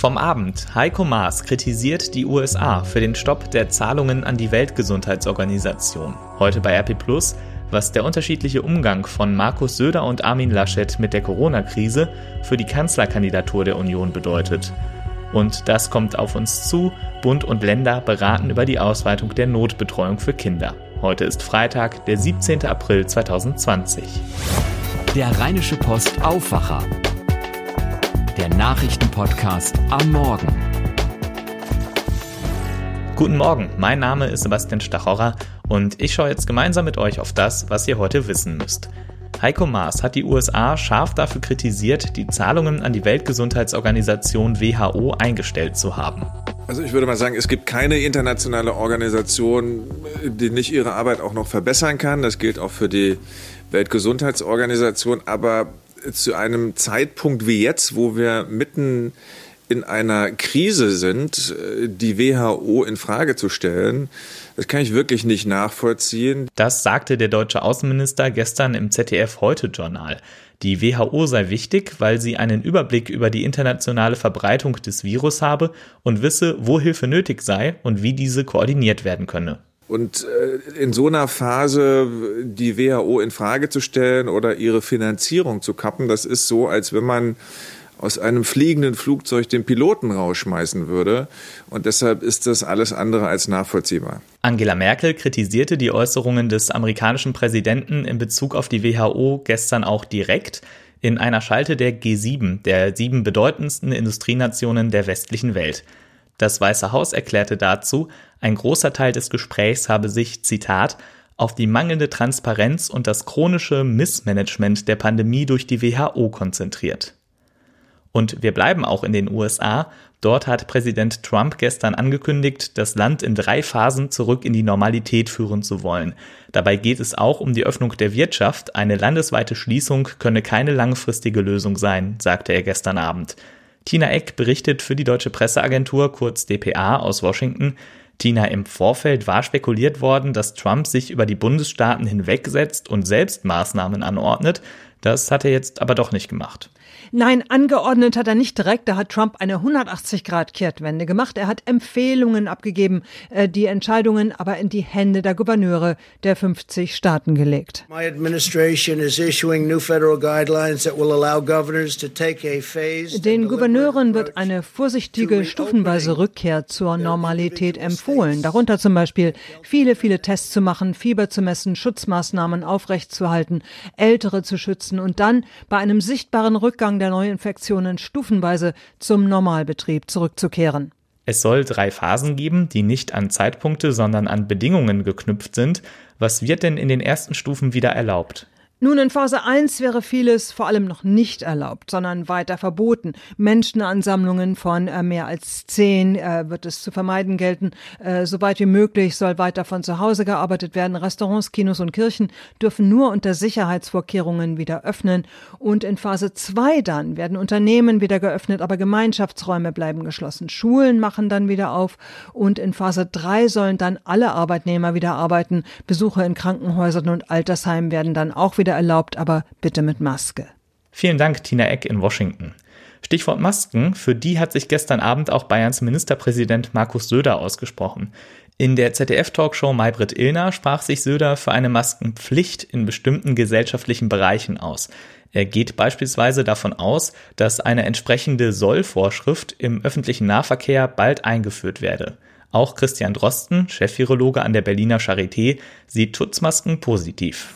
Vom Abend. Heiko Maas kritisiert die USA für den Stopp der Zahlungen an die Weltgesundheitsorganisation. Heute bei RP Plus, was der unterschiedliche Umgang von Markus Söder und Armin Laschet mit der Corona-Krise für die Kanzlerkandidatur der Union bedeutet. Und das kommt auf uns zu. Bund und Länder beraten über die Ausweitung der Notbetreuung für Kinder. Heute ist Freitag, der 17. April 2020. Der Rheinische Post Aufwacher der Nachrichtenpodcast am Morgen. Guten Morgen, mein Name ist Sebastian Stachorra und ich schaue jetzt gemeinsam mit euch auf das, was ihr heute wissen müsst. Heiko Maas hat die USA scharf dafür kritisiert, die Zahlungen an die Weltgesundheitsorganisation WHO eingestellt zu haben. Also ich würde mal sagen, es gibt keine internationale Organisation, die nicht ihre Arbeit auch noch verbessern kann. Das gilt auch für die Weltgesundheitsorganisation. Aber zu einem Zeitpunkt wie jetzt, wo wir mitten in einer Krise sind, die WHO in Frage zu stellen, das kann ich wirklich nicht nachvollziehen. Das sagte der deutsche Außenminister gestern im ZDF Heute Journal. Die WHO sei wichtig, weil sie einen Überblick über die internationale Verbreitung des Virus habe und wisse, wo Hilfe nötig sei und wie diese koordiniert werden könne. Und äh, in so einer Phase die WHO in Frage zu stellen oder ihre Finanzierung zu kappen, das ist so, als wenn man aus einem fliegenden Flugzeug den Piloten rausschmeißen würde. Und deshalb ist das alles andere als nachvollziehbar. Angela Merkel kritisierte die Äußerungen des amerikanischen Präsidenten in Bezug auf die WHO gestern auch direkt in einer Schalte der G7, der sieben bedeutendsten Industrienationen der westlichen Welt. Das Weiße Haus erklärte dazu, ein großer Teil des Gesprächs habe sich, Zitat, auf die mangelnde Transparenz und das chronische Missmanagement der Pandemie durch die WHO konzentriert. Und wir bleiben auch in den USA. Dort hat Präsident Trump gestern angekündigt, das Land in drei Phasen zurück in die Normalität führen zu wollen. Dabei geht es auch um die Öffnung der Wirtschaft. Eine landesweite Schließung könne keine langfristige Lösung sein, sagte er gestern Abend. Tina Eck berichtet für die deutsche Presseagentur kurz dpa aus Washington. Tina, im Vorfeld war spekuliert worden, dass Trump sich über die Bundesstaaten hinwegsetzt und selbst Maßnahmen anordnet. Das hat er jetzt aber doch nicht gemacht. Nein, angeordnet hat er nicht direkt. Da hat Trump eine 180-Grad-Kehrtwende gemacht. Er hat Empfehlungen abgegeben, äh, die Entscheidungen aber in die Hände der Gouverneure der 50 Staaten gelegt. My administration is issuing new federal guidelines that will allow governors to take a phased Den Gouverneuren wird eine vorsichtige, stufenweise Rückkehr zur Normalität empfohlen. Darunter zum Beispiel viele, viele Tests zu machen, Fieber zu messen, Schutzmaßnahmen aufrechtzuerhalten, Ältere zu schützen und dann bei einem sichtbaren Rückgang der Neuinfektionen stufenweise zum Normalbetrieb zurückzukehren. Es soll drei Phasen geben, die nicht an Zeitpunkte, sondern an Bedingungen geknüpft sind. Was wird denn in den ersten Stufen wieder erlaubt? Nun, in Phase 1 wäre vieles vor allem noch nicht erlaubt, sondern weiter verboten. Menschenansammlungen von äh, mehr als zehn äh, wird es zu vermeiden gelten. Äh, soweit wie möglich soll weiter von zu Hause gearbeitet werden. Restaurants, Kinos und Kirchen dürfen nur unter Sicherheitsvorkehrungen wieder öffnen. Und in Phase 2 dann werden Unternehmen wieder geöffnet, aber Gemeinschaftsräume bleiben geschlossen. Schulen machen dann wieder auf. Und in Phase 3 sollen dann alle Arbeitnehmer wieder arbeiten. Besuche in Krankenhäusern und Altersheimen werden dann auch wieder wieder erlaubt, aber bitte mit Maske. Vielen Dank, Tina Eck in Washington. Stichwort Masken, für die hat sich gestern Abend auch Bayerns Ministerpräsident Markus Söder ausgesprochen. In der ZDF-Talkshow Maybrit Illner sprach sich Söder für eine Maskenpflicht in bestimmten gesellschaftlichen Bereichen aus. Er geht beispielsweise davon aus, dass eine entsprechende Sollvorschrift im öffentlichen Nahverkehr bald eingeführt werde. Auch Christian Drosten, Chefvirologe an der Berliner Charité, sieht Schutzmasken positiv.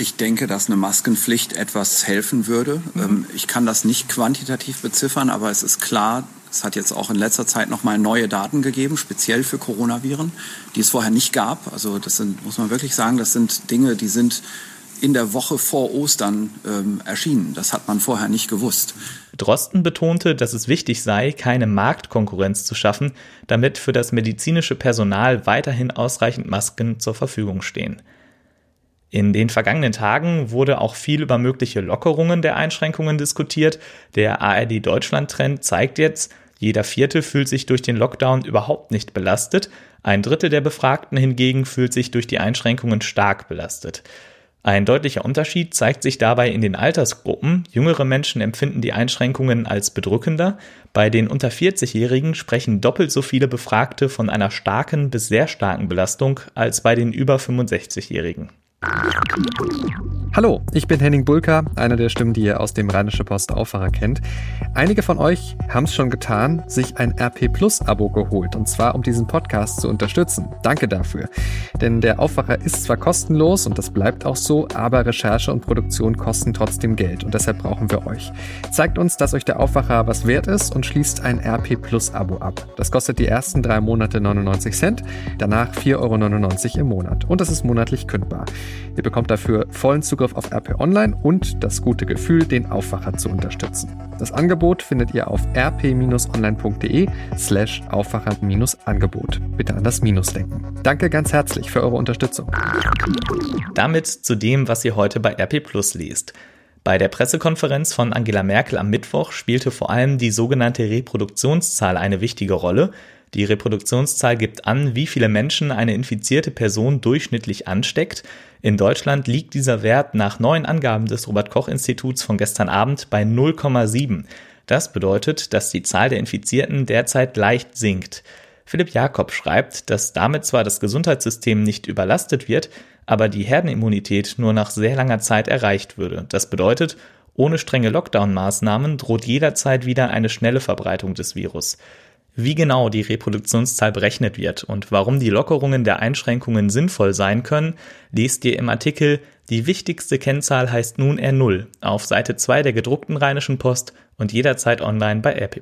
Ich denke, dass eine Maskenpflicht etwas helfen würde. Mhm. Ich kann das nicht quantitativ beziffern, aber es ist klar, es hat jetzt auch in letzter Zeit nochmal neue Daten gegeben, speziell für Coronaviren, die es vorher nicht gab. Also das sind, muss man wirklich sagen, das sind Dinge, die sind in der Woche vor Ostern ähm, erschienen. Das hat man vorher nicht gewusst. Drosten betonte, dass es wichtig sei, keine Marktkonkurrenz zu schaffen, damit für das medizinische Personal weiterhin ausreichend Masken zur Verfügung stehen. In den vergangenen Tagen wurde auch viel über mögliche Lockerungen der Einschränkungen diskutiert. Der ARD Deutschland-Trend zeigt jetzt, jeder Vierte fühlt sich durch den Lockdown überhaupt nicht belastet. Ein Drittel der Befragten hingegen fühlt sich durch die Einschränkungen stark belastet. Ein deutlicher Unterschied zeigt sich dabei in den Altersgruppen. Jüngere Menschen empfinden die Einschränkungen als bedrückender. Bei den unter 40-Jährigen sprechen doppelt so viele Befragte von einer starken bis sehr starken Belastung als bei den über 65-Jährigen. Hallo, ich bin Henning Bulka, einer der Stimmen, die ihr aus dem Rheinische Post Aufwacher kennt. Einige von euch haben es schon getan, sich ein RP Plus Abo geholt und zwar um diesen Podcast zu unterstützen. Danke dafür. Denn der Aufwacher ist zwar kostenlos und das bleibt auch so, aber Recherche und Produktion kosten trotzdem Geld und deshalb brauchen wir euch. Zeigt uns, dass euch der Aufwacher was wert ist und schließt ein RP Plus Abo ab. Das kostet die ersten drei Monate 99 Cent, danach 4,99 Euro im Monat und das ist monatlich kündbar. Ihr bekommt dafür vollen Zugriff auf RP Online und das gute Gefühl, den Aufwacher zu unterstützen. Das Angebot findet ihr auf rp-online.de slash Aufwacher-Angebot. Bitte an das Minus denken. Danke ganz herzlich für eure Unterstützung. Damit zu dem, was ihr heute bei RP Plus liest. Bei der Pressekonferenz von Angela Merkel am Mittwoch spielte vor allem die sogenannte Reproduktionszahl eine wichtige Rolle, die Reproduktionszahl gibt an, wie viele Menschen eine infizierte Person durchschnittlich ansteckt. In Deutschland liegt dieser Wert nach neuen Angaben des Robert Koch Instituts von gestern Abend bei 0,7. Das bedeutet, dass die Zahl der Infizierten derzeit leicht sinkt. Philipp Jakob schreibt, dass damit zwar das Gesundheitssystem nicht überlastet wird, aber die Herdenimmunität nur nach sehr langer Zeit erreicht würde. Das bedeutet, ohne strenge Lockdown-Maßnahmen droht jederzeit wieder eine schnelle Verbreitung des Virus. Wie genau die Reproduktionszahl berechnet wird und warum die Lockerungen der Einschränkungen sinnvoll sein können, lest ihr im Artikel Die wichtigste Kennzahl heißt nun R0 auf Seite 2 der gedruckten Rheinischen Post und jederzeit online bei RP+.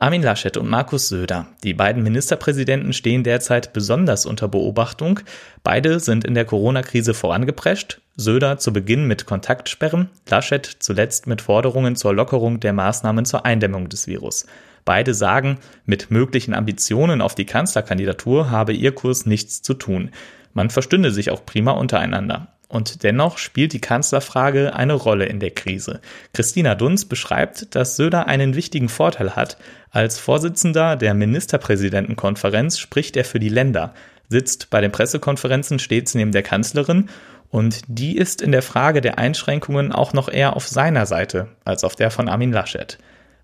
Armin Laschet und Markus Söder. Die beiden Ministerpräsidenten stehen derzeit besonders unter Beobachtung. Beide sind in der Corona-Krise vorangeprescht. Söder zu Beginn mit Kontaktsperren, Laschet zuletzt mit Forderungen zur Lockerung der Maßnahmen zur Eindämmung des Virus. Beide sagen, mit möglichen Ambitionen auf die Kanzlerkandidatur habe ihr Kurs nichts zu tun. Man verstünde sich auch prima untereinander. Und dennoch spielt die Kanzlerfrage eine Rolle in der Krise. Christina Dunz beschreibt, dass Söder einen wichtigen Vorteil hat. Als Vorsitzender der Ministerpräsidentenkonferenz spricht er für die Länder, sitzt bei den Pressekonferenzen stets neben der Kanzlerin und die ist in der Frage der Einschränkungen auch noch eher auf seiner Seite als auf der von Armin Laschet.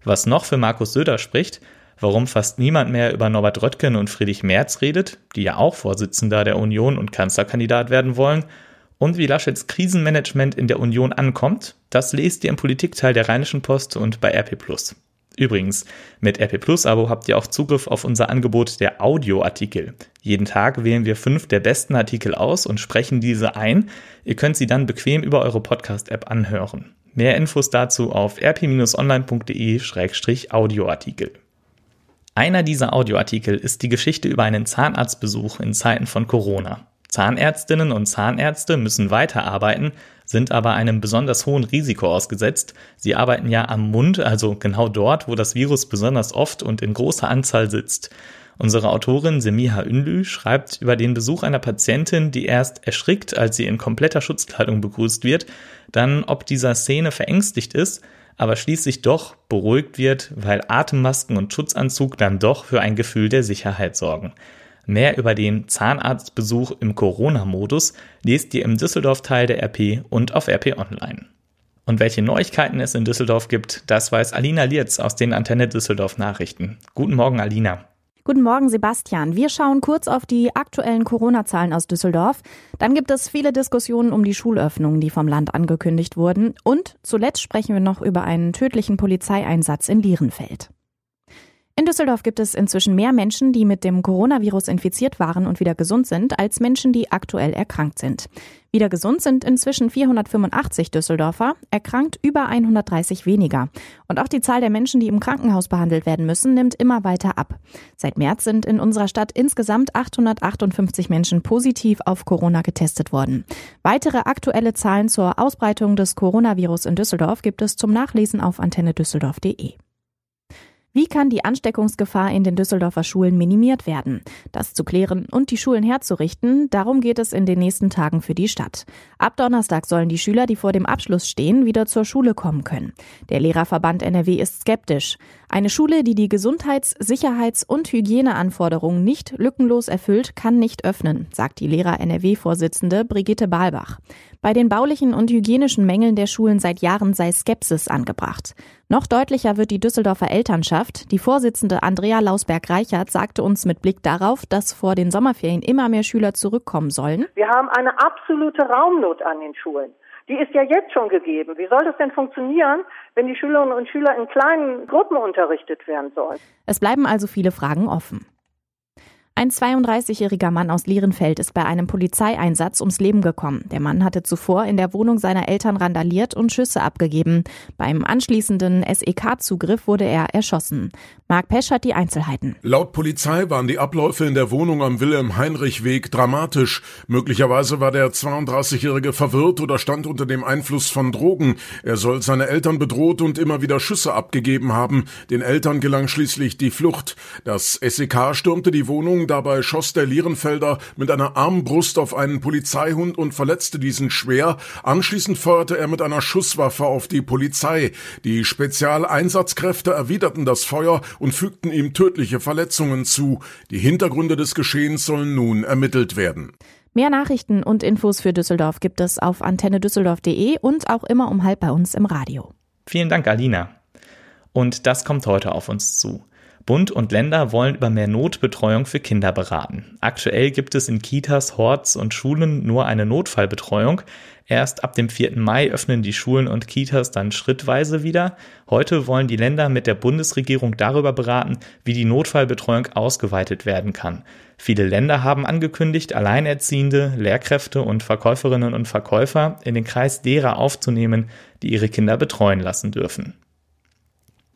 Was noch für Markus Söder spricht, warum fast niemand mehr über Norbert Röttgen und Friedrich Merz redet, die ja auch Vorsitzender der Union und Kanzlerkandidat werden wollen, und wie Laschets Krisenmanagement in der Union ankommt, das lest ihr im Politikteil der Rheinischen Post und bei RP Übrigens, mit RP Plus Abo habt ihr auch Zugriff auf unser Angebot der Audioartikel. Jeden Tag wählen wir fünf der besten Artikel aus und sprechen diese ein. Ihr könnt sie dann bequem über eure Podcast-App anhören. Mehr Infos dazu auf rp-online.de-audioartikel. Einer dieser Audioartikel ist die Geschichte über einen Zahnarztbesuch in Zeiten von Corona. Zahnärztinnen und Zahnärzte müssen weiterarbeiten, sind aber einem besonders hohen Risiko ausgesetzt. Sie arbeiten ja am Mund, also genau dort, wo das Virus besonders oft und in großer Anzahl sitzt. Unsere Autorin Semiha Ünlü schreibt über den Besuch einer Patientin, die erst erschrickt, als sie in kompletter Schutzkleidung begrüßt wird, dann ob dieser Szene verängstigt ist, aber schließlich doch beruhigt wird, weil Atemmasken und Schutzanzug dann doch für ein Gefühl der Sicherheit sorgen. Mehr über den Zahnarztbesuch im Corona-Modus lest ihr im Düsseldorf-Teil der RP und auf RP Online. Und welche Neuigkeiten es in Düsseldorf gibt, das weiß Alina Lietz aus den Antenne Düsseldorf Nachrichten. Guten Morgen, Alina. Guten Morgen, Sebastian. Wir schauen kurz auf die aktuellen Corona-Zahlen aus Düsseldorf. Dann gibt es viele Diskussionen um die Schulöffnungen, die vom Land angekündigt wurden. Und zuletzt sprechen wir noch über einen tödlichen Polizeieinsatz in Lierenfeld. In Düsseldorf gibt es inzwischen mehr Menschen, die mit dem Coronavirus infiziert waren und wieder gesund sind, als Menschen, die aktuell erkrankt sind. Wieder gesund sind inzwischen 485 Düsseldorfer, erkrankt über 130 weniger. Und auch die Zahl der Menschen, die im Krankenhaus behandelt werden müssen, nimmt immer weiter ab. Seit März sind in unserer Stadt insgesamt 858 Menschen positiv auf Corona getestet worden. Weitere aktuelle Zahlen zur Ausbreitung des Coronavirus in Düsseldorf gibt es zum Nachlesen auf antennedüsseldorf.de. Wie kann die Ansteckungsgefahr in den Düsseldorfer Schulen minimiert werden? Das zu klären und die Schulen herzurichten, darum geht es in den nächsten Tagen für die Stadt. Ab Donnerstag sollen die Schüler, die vor dem Abschluss stehen, wieder zur Schule kommen können. Der Lehrerverband NRW ist skeptisch. Eine Schule, die die Gesundheits-, Sicherheits- und Hygieneanforderungen nicht lückenlos erfüllt, kann nicht öffnen, sagt die Lehrer-NRW-Vorsitzende Brigitte Balbach. Bei den baulichen und hygienischen Mängeln der Schulen seit Jahren sei Skepsis angebracht. Noch deutlicher wird die Düsseldorfer Elternschaft. Die Vorsitzende Andrea Lausberg-Reichert sagte uns mit Blick darauf, dass vor den Sommerferien immer mehr Schüler zurückkommen sollen. Wir haben eine absolute Raumnot an den Schulen. Die ist ja jetzt schon gegeben. Wie soll das denn funktionieren, wenn die Schülerinnen und Schüler in kleinen Gruppen unterrichtet werden sollen? Es bleiben also viele Fragen offen. Ein 32-jähriger Mann aus Lierenfeld ist bei einem Polizeieinsatz ums Leben gekommen. Der Mann hatte zuvor in der Wohnung seiner Eltern randaliert und Schüsse abgegeben. Beim anschließenden SEK-Zugriff wurde er erschossen. Marc Pesch hat die Einzelheiten. Laut Polizei waren die Abläufe in der Wohnung am Wilhelm-Heinrich-Weg dramatisch. Möglicherweise war der 32-Jährige verwirrt oder stand unter dem Einfluss von Drogen. Er soll seine Eltern bedroht und immer wieder Schüsse abgegeben haben. Den Eltern gelang schließlich die Flucht. Das SEK stürmte die Wohnung Dabei schoss der Lierenfelder mit einer Armbrust auf einen Polizeihund und verletzte diesen schwer. Anschließend feuerte er mit einer Schusswaffe auf die Polizei. Die Spezialeinsatzkräfte erwiderten das Feuer und fügten ihm tödliche Verletzungen zu. Die Hintergründe des Geschehens sollen nun ermittelt werden. Mehr Nachrichten und Infos für Düsseldorf gibt es auf antennedüsseldorf.de und auch immer um halb bei uns im Radio. Vielen Dank, Alina. Und das kommt heute auf uns zu. Bund und Länder wollen über mehr Notbetreuung für Kinder beraten. Aktuell gibt es in Kitas, Horts und Schulen nur eine Notfallbetreuung. Erst ab dem 4. Mai öffnen die Schulen und Kitas dann schrittweise wieder. Heute wollen die Länder mit der Bundesregierung darüber beraten, wie die Notfallbetreuung ausgeweitet werden kann. Viele Länder haben angekündigt, Alleinerziehende, Lehrkräfte und Verkäuferinnen und Verkäufer in den Kreis derer aufzunehmen, die ihre Kinder betreuen lassen dürfen.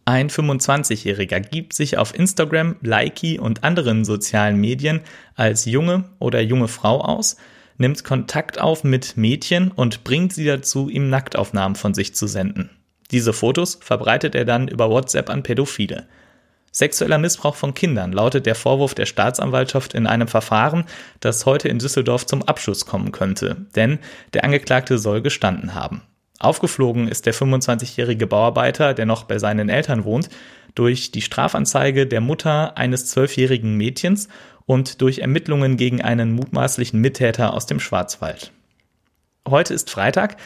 Ein 25-Jähriger gibt sich auf Instagram, Likey und anderen sozialen Medien als junge oder junge Frau aus, nimmt Kontakt auf mit Mädchen und bringt sie dazu, ihm Nacktaufnahmen von sich zu senden. Diese Fotos verbreitet er dann über WhatsApp an Pädophile. Sexueller Missbrauch von Kindern lautet der Vorwurf der Staatsanwaltschaft in einem Verfahren, das heute in Düsseldorf zum Abschluss kommen könnte, denn der Angeklagte soll gestanden haben. Aufgeflogen ist der 25-jährige Bauarbeiter, der noch bei seinen Eltern wohnt, durch die Strafanzeige der Mutter eines zwölfjährigen Mädchens und durch Ermittlungen gegen einen mutmaßlichen Mittäter aus dem Schwarzwald. Heute ist Freitag.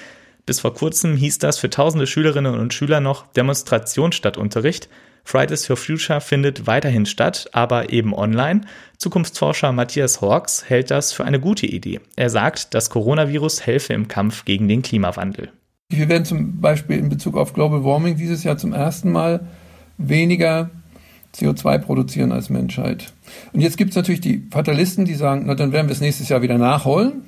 Bis vor kurzem hieß das für tausende Schülerinnen und Schüler noch Demonstration statt Unterricht. Fridays for Future findet weiterhin statt, aber eben online. Zukunftsforscher Matthias Hawks hält das für eine gute Idee. Er sagt, das Coronavirus helfe im Kampf gegen den Klimawandel. Wir werden zum Beispiel in Bezug auf Global Warming dieses Jahr zum ersten Mal weniger CO2 produzieren als Menschheit. Und jetzt gibt es natürlich die Fatalisten, die sagen, na dann werden wir es nächstes Jahr wieder nachholen.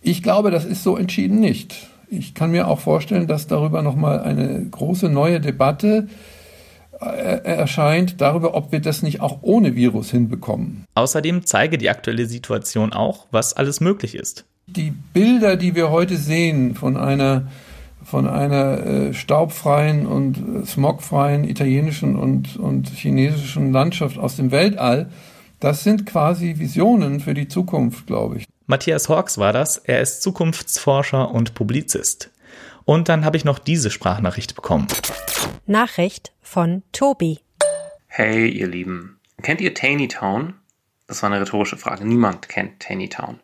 Ich glaube, das ist so entschieden nicht. Ich kann mir auch vorstellen, dass darüber nochmal eine große neue Debatte äh, erscheint darüber, ob wir das nicht auch ohne Virus hinbekommen. Außerdem zeige die aktuelle Situation auch, was alles möglich ist. Die Bilder, die wir heute sehen von einer von einer äh, staubfreien und äh, smogfreien italienischen und, und chinesischen Landschaft aus dem Weltall, das sind quasi Visionen für die Zukunft, glaube ich. Matthias Hawks war das. Er ist Zukunftsforscher und Publizist. Und dann habe ich noch diese Sprachnachricht bekommen. Nachricht von Tobi. Hey, ihr Lieben. Kennt ihr Town? Das war eine rhetorische Frage. Niemand kennt Town.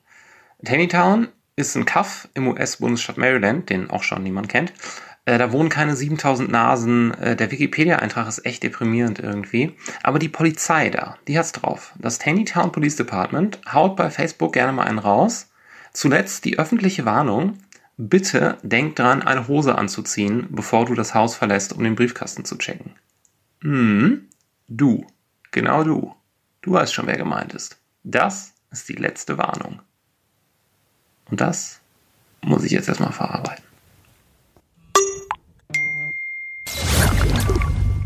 Town ist ein Kaff im US-Bundesstaat Maryland, den auch schon niemand kennt. Äh, da wohnen keine 7000 Nasen. Äh, der Wikipedia-Eintrag ist echt deprimierend irgendwie. Aber die Polizei da, die hat's drauf. Das Taneytown Police Department haut bei Facebook gerne mal einen raus. Zuletzt die öffentliche Warnung. Bitte denk dran, eine Hose anzuziehen, bevor du das Haus verlässt, um den Briefkasten zu checken. Hm, du. Genau du. Du weißt schon, wer gemeint ist. Das ist die letzte Warnung. Und das muss ich jetzt erstmal verarbeiten.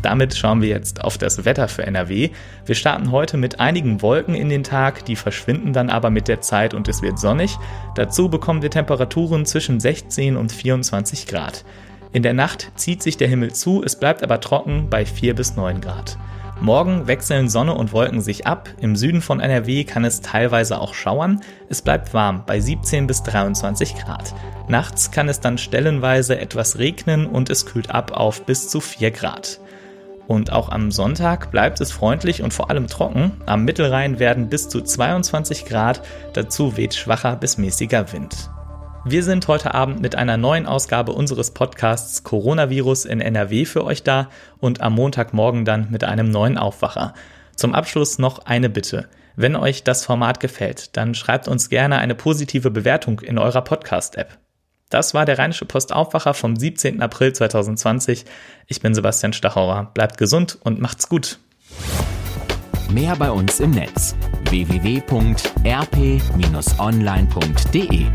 Damit schauen wir jetzt auf das Wetter für NRW. Wir starten heute mit einigen Wolken in den Tag, die verschwinden dann aber mit der Zeit und es wird sonnig. Dazu bekommen wir Temperaturen zwischen 16 und 24 Grad. In der Nacht zieht sich der Himmel zu, es bleibt aber trocken bei 4 bis 9 Grad. Morgen wechseln Sonne und Wolken sich ab. Im Süden von NRW kann es teilweise auch schauern. Es bleibt warm bei 17 bis 23 Grad. Nachts kann es dann stellenweise etwas regnen und es kühlt ab auf bis zu 4 Grad. Und auch am Sonntag bleibt es freundlich und vor allem trocken. Am Mittelrhein werden bis zu 22 Grad, dazu weht schwacher bis mäßiger Wind. Wir sind heute Abend mit einer neuen Ausgabe unseres Podcasts Coronavirus in NRW für euch da und am Montagmorgen dann mit einem neuen Aufwacher. Zum Abschluss noch eine Bitte. Wenn euch das Format gefällt, dann schreibt uns gerne eine positive Bewertung in eurer Podcast-App. Das war der Rheinische Post Aufwacher vom 17. April 2020. Ich bin Sebastian Stachauer. Bleibt gesund und macht's gut. Mehr bei uns im Netz www.rp-online.de